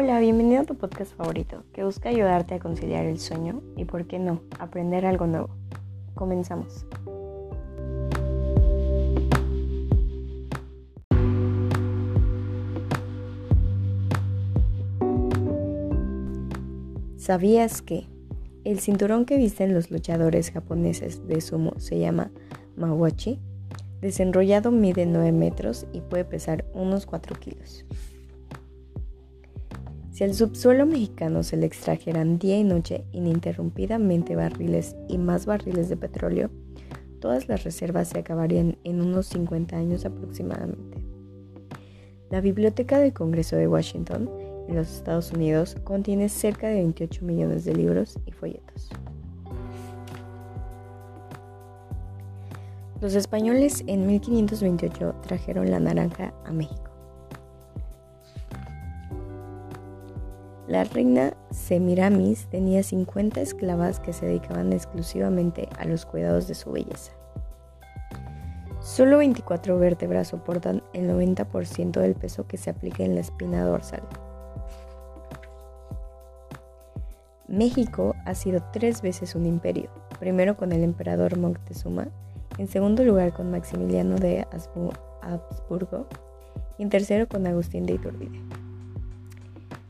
Hola, bienvenido a tu podcast favorito, que busca ayudarte a conciliar el sueño y, por qué no, aprender algo nuevo. Comenzamos. ¿Sabías que el cinturón que visten los luchadores japoneses de sumo se llama mawachi? Desenrollado mide 9 metros y puede pesar unos 4 kilos. Si al subsuelo mexicano se le extrajeran día y noche ininterrumpidamente barriles y más barriles de petróleo, todas las reservas se acabarían en unos 50 años aproximadamente. La Biblioteca del Congreso de Washington, en los Estados Unidos, contiene cerca de 28 millones de libros y folletos. Los españoles en 1528 trajeron la naranja a México. La reina Semiramis tenía 50 esclavas que se dedicaban exclusivamente a los cuidados de su belleza. Solo 24 vértebras soportan el 90% del peso que se aplica en la espina dorsal. México ha sido tres veces un imperio, primero con el emperador Moctezuma, en segundo lugar con Maximiliano de Habsburgo y en tercero con Agustín de Iturbide.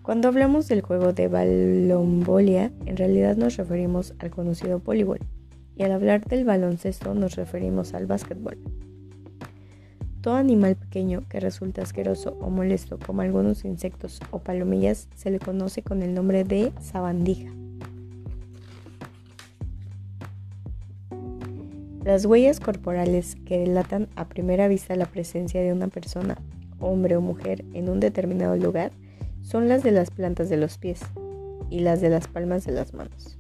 Cuando hablamos del juego de balonbolia, en realidad nos referimos al conocido voleibol, y al hablar del baloncesto nos referimos al básquetbol. Todo animal pequeño que resulta asqueroso o molesto, como algunos insectos o palomillas, se le conoce con el nombre de sabandija. Las huellas corporales que delatan a primera vista la presencia de una persona, hombre o mujer, en un determinado lugar son las de las plantas de los pies y las de las palmas de las manos.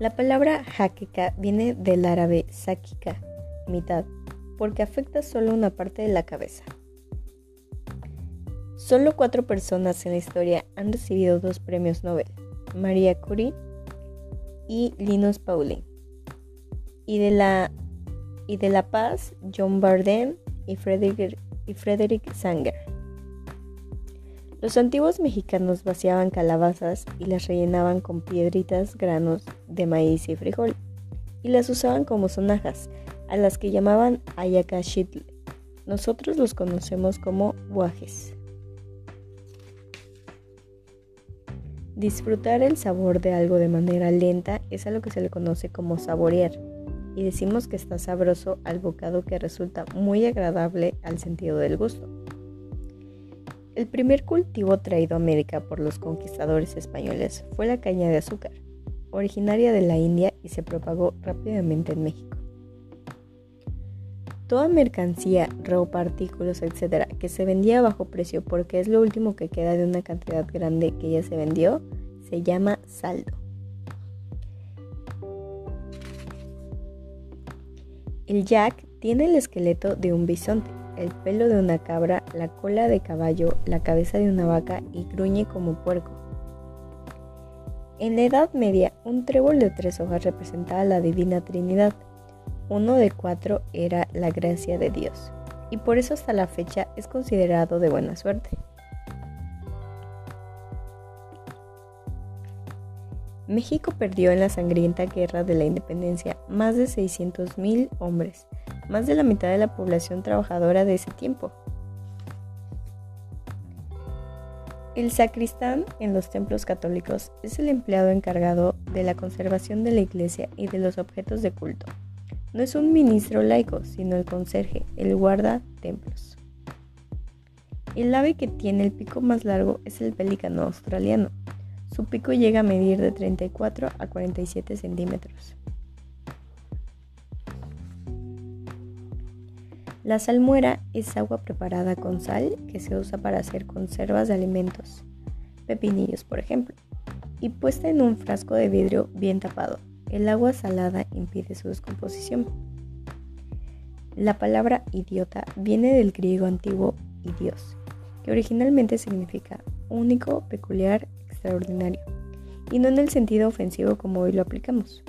La palabra jaqueca viene del árabe sakika, mitad, porque afecta solo una parte de la cabeza. Solo cuatro personas en la historia han recibido dos premios Nobel, María Curie y Linus Pauling. Y de la, y de la Paz, John Bardem y Frederick, y Frederick Sanger. Los antiguos mexicanos vaciaban calabazas y las rellenaban con piedritas, granos de maíz y frijol, y las usaban como sonajas, a las que llamaban ayacashitl. Nosotros los conocemos como guajes. Disfrutar el sabor de algo de manera lenta es a lo que se le conoce como saborear, y decimos que está sabroso al bocado que resulta muy agradable al sentido del gusto. El primer cultivo traído a América por los conquistadores españoles fue la caña de azúcar, originaria de la India y se propagó rápidamente en México. Toda mercancía, ropa, artículos, etc., que se vendía a bajo precio porque es lo último que queda de una cantidad grande que ya se vendió, se llama saldo. El jack tiene el esqueleto de un bisonte, el pelo de una cabra, la cola de caballo, la cabeza de una vaca y gruñe como puerco. En la Edad Media, un trébol de tres hojas representaba la Divina Trinidad, uno de cuatro era la gracia de Dios, y por eso hasta la fecha es considerado de buena suerte. México perdió en la sangrienta guerra de la independencia más de 600.000 hombres, más de la mitad de la población trabajadora de ese tiempo. El sacristán en los templos católicos es el empleado encargado de la conservación de la iglesia y de los objetos de culto. No es un ministro laico, sino el conserje, el guarda templos. El ave que tiene el pico más largo es el pelícano australiano. Su pico llega a medir de 34 a 47 centímetros. La salmuera es agua preparada con sal que se usa para hacer conservas de alimentos, pepinillos por ejemplo, y puesta en un frasco de vidrio bien tapado. El agua salada impide su descomposición. La palabra idiota viene del griego antiguo idios, que originalmente significa único, peculiar, extraordinario, y no en el sentido ofensivo como hoy lo aplicamos.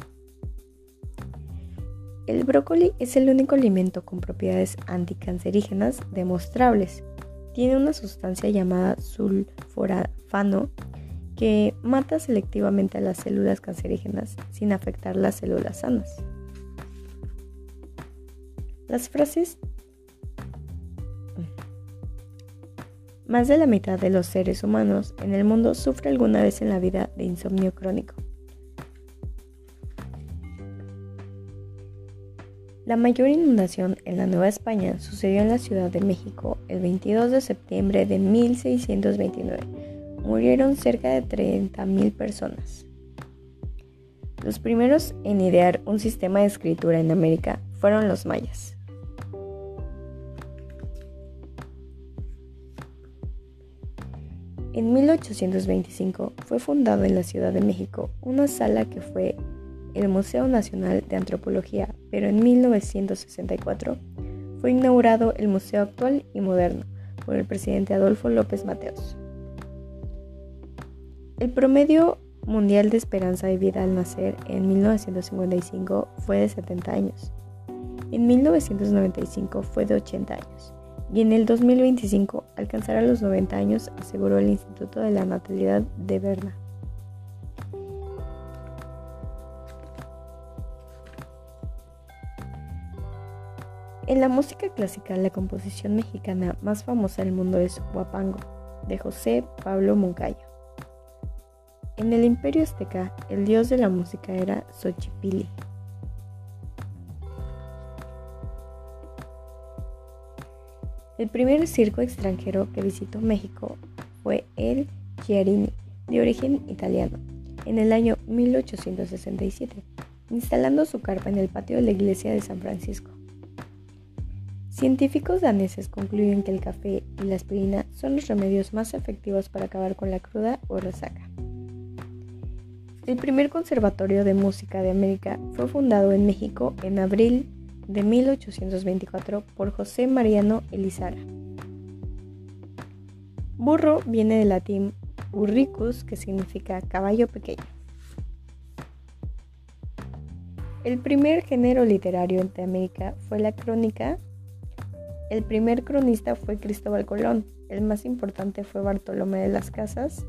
El brócoli es el único alimento con propiedades anticancerígenas demostrables, tiene una sustancia llamada sulforafano que mata selectivamente a las células cancerígenas sin afectar las células sanas. Las frases Más de la mitad de los seres humanos en el mundo sufre alguna vez en la vida de insomnio crónico. La mayor inundación en la Nueva España sucedió en la Ciudad de México el 22 de septiembre de 1629. Murieron cerca de 30.000 personas. Los primeros en idear un sistema de escritura en América fueron los mayas. En 1825 fue fundado en la Ciudad de México una sala que fue el Museo Nacional de Antropología, pero en 1964 fue inaugurado el Museo Actual y Moderno por el presidente Adolfo López Mateos. El promedio mundial de esperanza de vida al nacer en 1955 fue de 70 años. En 1995 fue de 80 años y en el 2025 alcanzará los 90 años, aseguró el Instituto de la Natalidad de Berna. En la música clásica, la composición mexicana más famosa del mundo es Huapango, de José Pablo Moncayo. En el imperio azteca, el dios de la música era Xochipilli. El primer circo extranjero que visitó México fue el Chiarini, de origen italiano, en el año 1867, instalando su carpa en el patio de la iglesia de San Francisco. Científicos daneses concluyen que el café y la aspirina son los remedios más efectivos para acabar con la cruda o resaca. El primer conservatorio de música de América fue fundado en México en abril de 1824 por José Mariano Elizara. Burro viene del latín burricus, que significa caballo pequeño. El primer género literario en América fue la crónica. El primer cronista fue Cristóbal Colón, el más importante fue Bartolomé de las Casas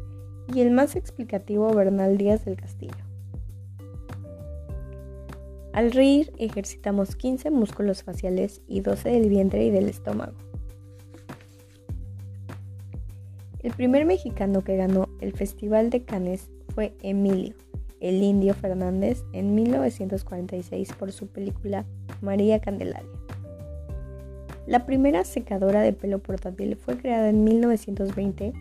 y el más explicativo Bernal Díaz del Castillo. Al reír ejercitamos 15 músculos faciales y 12 del vientre y del estómago. El primer mexicano que ganó el Festival de Cannes fue Emilio, el indio Fernández, en 1946 por su película María Candelaria. La primera secadora de pelo portátil fue creada en 1920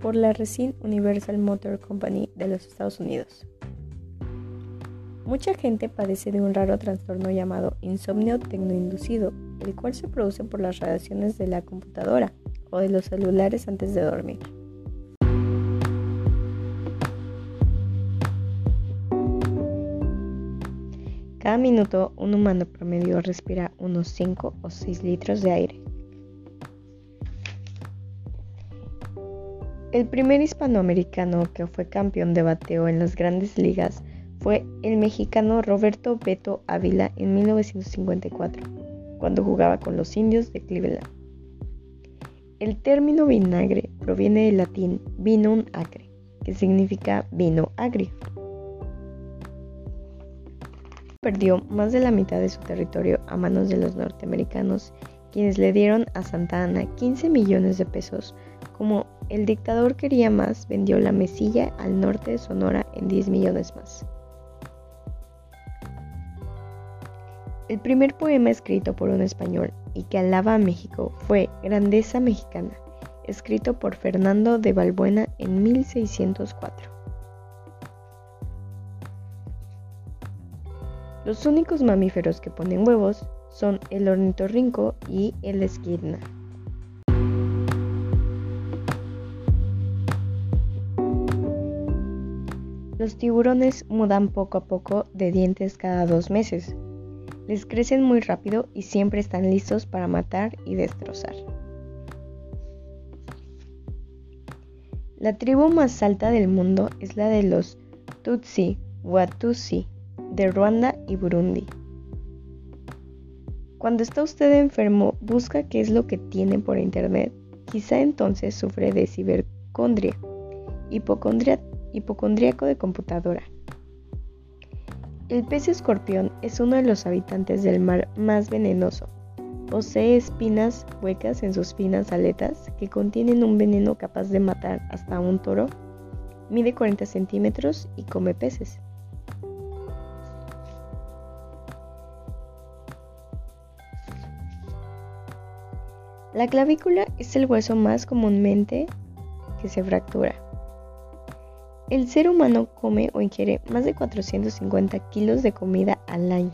por la Resin Universal Motor Company de los Estados Unidos. Mucha gente padece de un raro trastorno llamado insomnio tecnoinducido, el cual se produce por las radiaciones de la computadora o de los celulares antes de dormir. Cada minuto un humano promedio respira unos 5 o 6 litros de aire. El primer hispanoamericano que fue campeón de bateo en las grandes ligas fue el mexicano Roberto Beto Ávila en 1954, cuando jugaba con los indios de Cleveland. El término vinagre proviene del latín vinum acre, que significa vino agrio. Perdió más de la mitad de su territorio a manos de los norteamericanos, quienes le dieron a Santa Ana 15 millones de pesos. Como el dictador quería más, vendió la mesilla al norte de Sonora en 10 millones más. El primer poema escrito por un español y que alaba a México fue Grandeza Mexicana, escrito por Fernando de Balbuena en 1604. Los únicos mamíferos que ponen huevos son el ornitorrinco y el esquirna. Los tiburones mudan poco a poco de dientes cada dos meses, les crecen muy rápido y siempre están listos para matar y destrozar. La tribu más alta del mundo es la de los Tutsi Watusi de Ruanda y Burundi. Cuando está usted enfermo, busca qué es lo que tiene por internet. quizá entonces sufre de cibercondria, hipocondríaco de computadora. El pez escorpión es uno de los habitantes del mar más venenoso. Posee espinas huecas en sus finas aletas que contienen un veneno capaz de matar hasta un toro. Mide 40 centímetros y come peces. La clavícula es el hueso más comúnmente que se fractura. El ser humano come o ingiere más de 450 kilos de comida al año.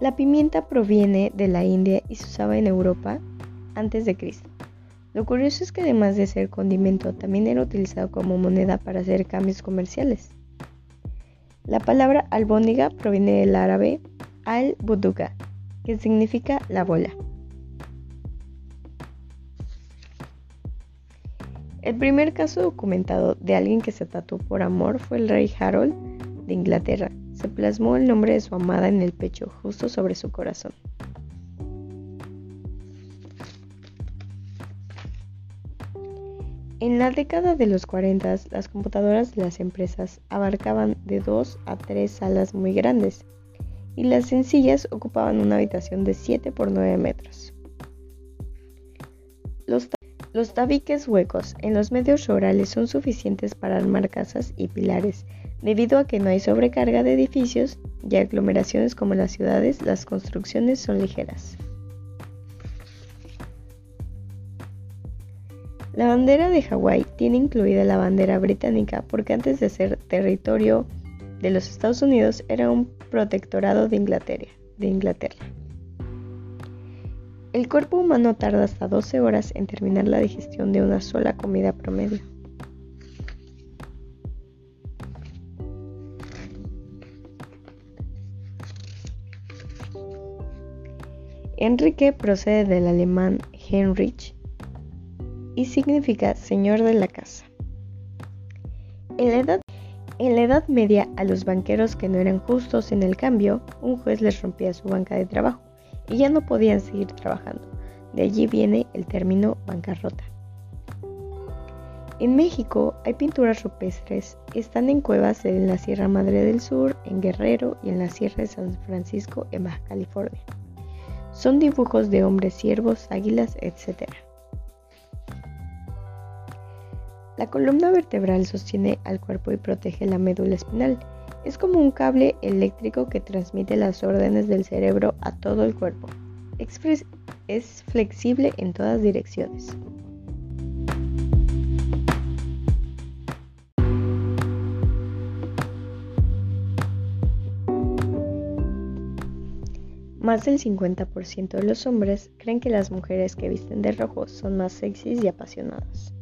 La pimienta proviene de la India y se usaba en Europa antes de Cristo. Lo curioso es que además de ser condimento, también era utilizado como moneda para hacer cambios comerciales. La palabra albóndiga proviene del árabe al-buduga, que significa la bola. El primer caso documentado de alguien que se tatuó por amor fue el rey Harold de Inglaterra. Se plasmó el nombre de su amada en el pecho, justo sobre su corazón. En la década de los 40, las computadoras de las empresas abarcaban de 2 a 3 salas muy grandes y las sencillas ocupaban una habitación de 7 por 9 metros. Tabiques huecos en los medios rurales son suficientes para armar casas y pilares, debido a que no hay sobrecarga de edificios y aglomeraciones como las ciudades, las construcciones son ligeras. La bandera de Hawái tiene incluida la bandera británica porque antes de ser territorio de los Estados Unidos era un protectorado de Inglaterra. De Inglaterra. El cuerpo humano tarda hasta 12 horas en terminar la digestión de una sola comida promedio. Enrique procede del alemán Heinrich y significa señor de la casa. En la edad en la Edad Media, a los banqueros que no eran justos en el cambio, un juez les rompía su banca de trabajo y ya no podían seguir trabajando. De allí viene el término bancarrota. En México hay pinturas rupestres, están en cuevas en la Sierra Madre del Sur, en Guerrero y en la Sierra de San Francisco, en Baja California. Son dibujos de hombres ciervos, águilas, etc. La columna vertebral sostiene al cuerpo y protege la médula espinal. Es como un cable eléctrico que transmite las órdenes del cerebro a todo el cuerpo. Es flexible en todas direcciones. Más del 50% de los hombres creen que las mujeres que visten de rojo son más sexys y apasionadas.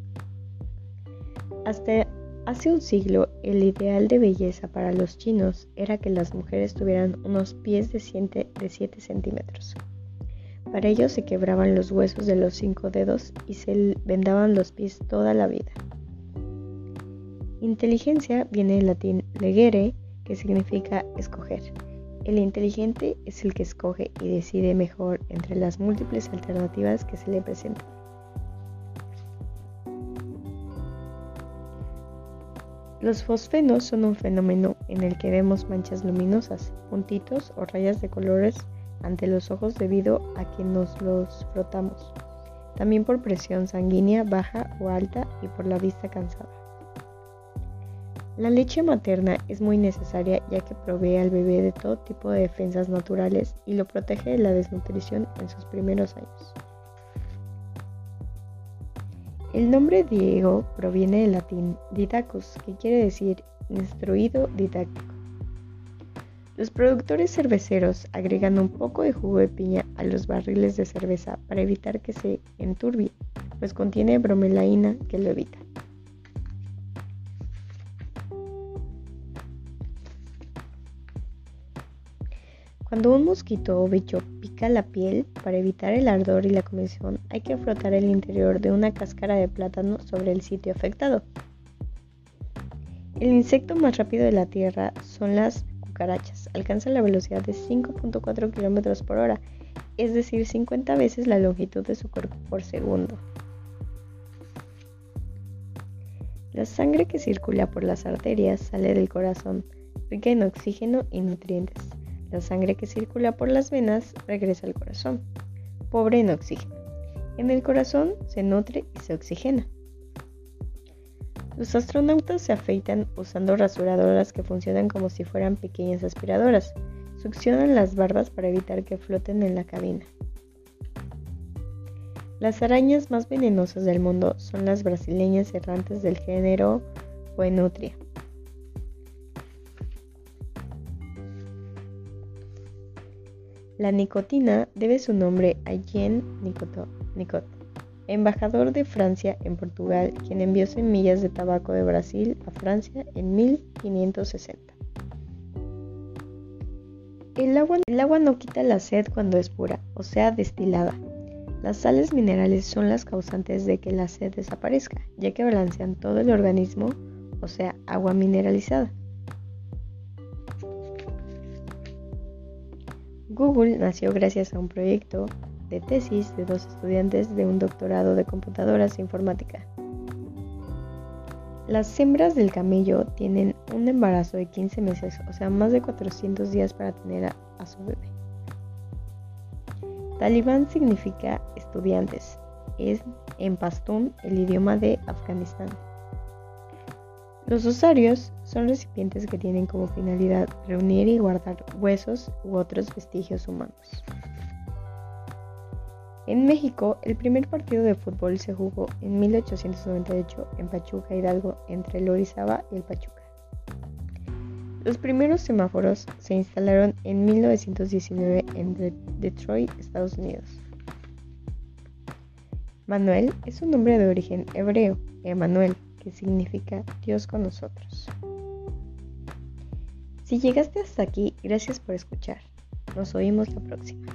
Hasta hace un siglo, el ideal de belleza para los chinos era que las mujeres tuvieran unos pies de 7, centímetros. Para ello se quebraban los huesos de los cinco dedos y se vendaban los pies toda la vida. Inteligencia viene del latín legere, que significa escoger. El inteligente es el que escoge y decide mejor entre las múltiples alternativas que se le presentan. Los fosfenos son un fenómeno en el que vemos manchas luminosas, puntitos o rayas de colores ante los ojos debido a que nos los frotamos, también por presión sanguínea baja o alta y por la vista cansada. La leche materna es muy necesaria ya que provee al bebé de todo tipo de defensas naturales y lo protege de la desnutrición en sus primeros años. El nombre Diego proviene del latín didacus, que quiere decir instruido didáctico. Los productores cerveceros agregan un poco de jugo de piña a los barriles de cerveza para evitar que se enturbie, pues contiene bromelaína que lo evita. Cuando un mosquito o bicho la piel, para evitar el ardor y la comezón, hay que frotar el interior de una cáscara de plátano sobre el sitio afectado. El insecto más rápido de la Tierra son las cucarachas. Alcanzan la velocidad de 5.4 km por hora es decir, 50 veces la longitud de su cuerpo por segundo. La sangre que circula por las arterias sale del corazón, rica en oxígeno y nutrientes. La sangre que circula por las venas regresa al corazón, pobre en oxígeno. En el corazón se nutre y se oxigena. Los astronautas se afeitan usando rasuradoras que funcionan como si fueran pequeñas aspiradoras. Succionan las barbas para evitar que floten en la cabina. Las arañas más venenosas del mundo son las brasileñas errantes del género Poenutria. La nicotina debe su nombre a Jean Nicot, embajador de Francia en Portugal, quien envió semillas de tabaco de Brasil a Francia en 1560. El agua, el agua no quita la sed cuando es pura, o sea, destilada. Las sales minerales son las causantes de que la sed desaparezca, ya que balancean todo el organismo, o sea, agua mineralizada. Google nació gracias a un proyecto de tesis de dos estudiantes de un doctorado de computadoras e informática. Las hembras del camello tienen un embarazo de 15 meses, o sea, más de 400 días para tener a, su bebé. Talibán significa estudiantes, es en pastún el idioma de Afganistán. Los osarios son recipientes que tienen como finalidad reunir y guardar huesos u otros vestigios humanos. En México, el primer partido de fútbol se jugó en 1898 en Pachuca Hidalgo entre el Orizaba y el Pachuca. Los primeros semáforos se instalaron en 1919 en Detroit, Estados Unidos. Manuel es un nombre de origen hebreo, Emanuel, que significa Dios con nosotros. Si llegaste hasta aquí, gracias por escuchar. Nos oímos la próxima.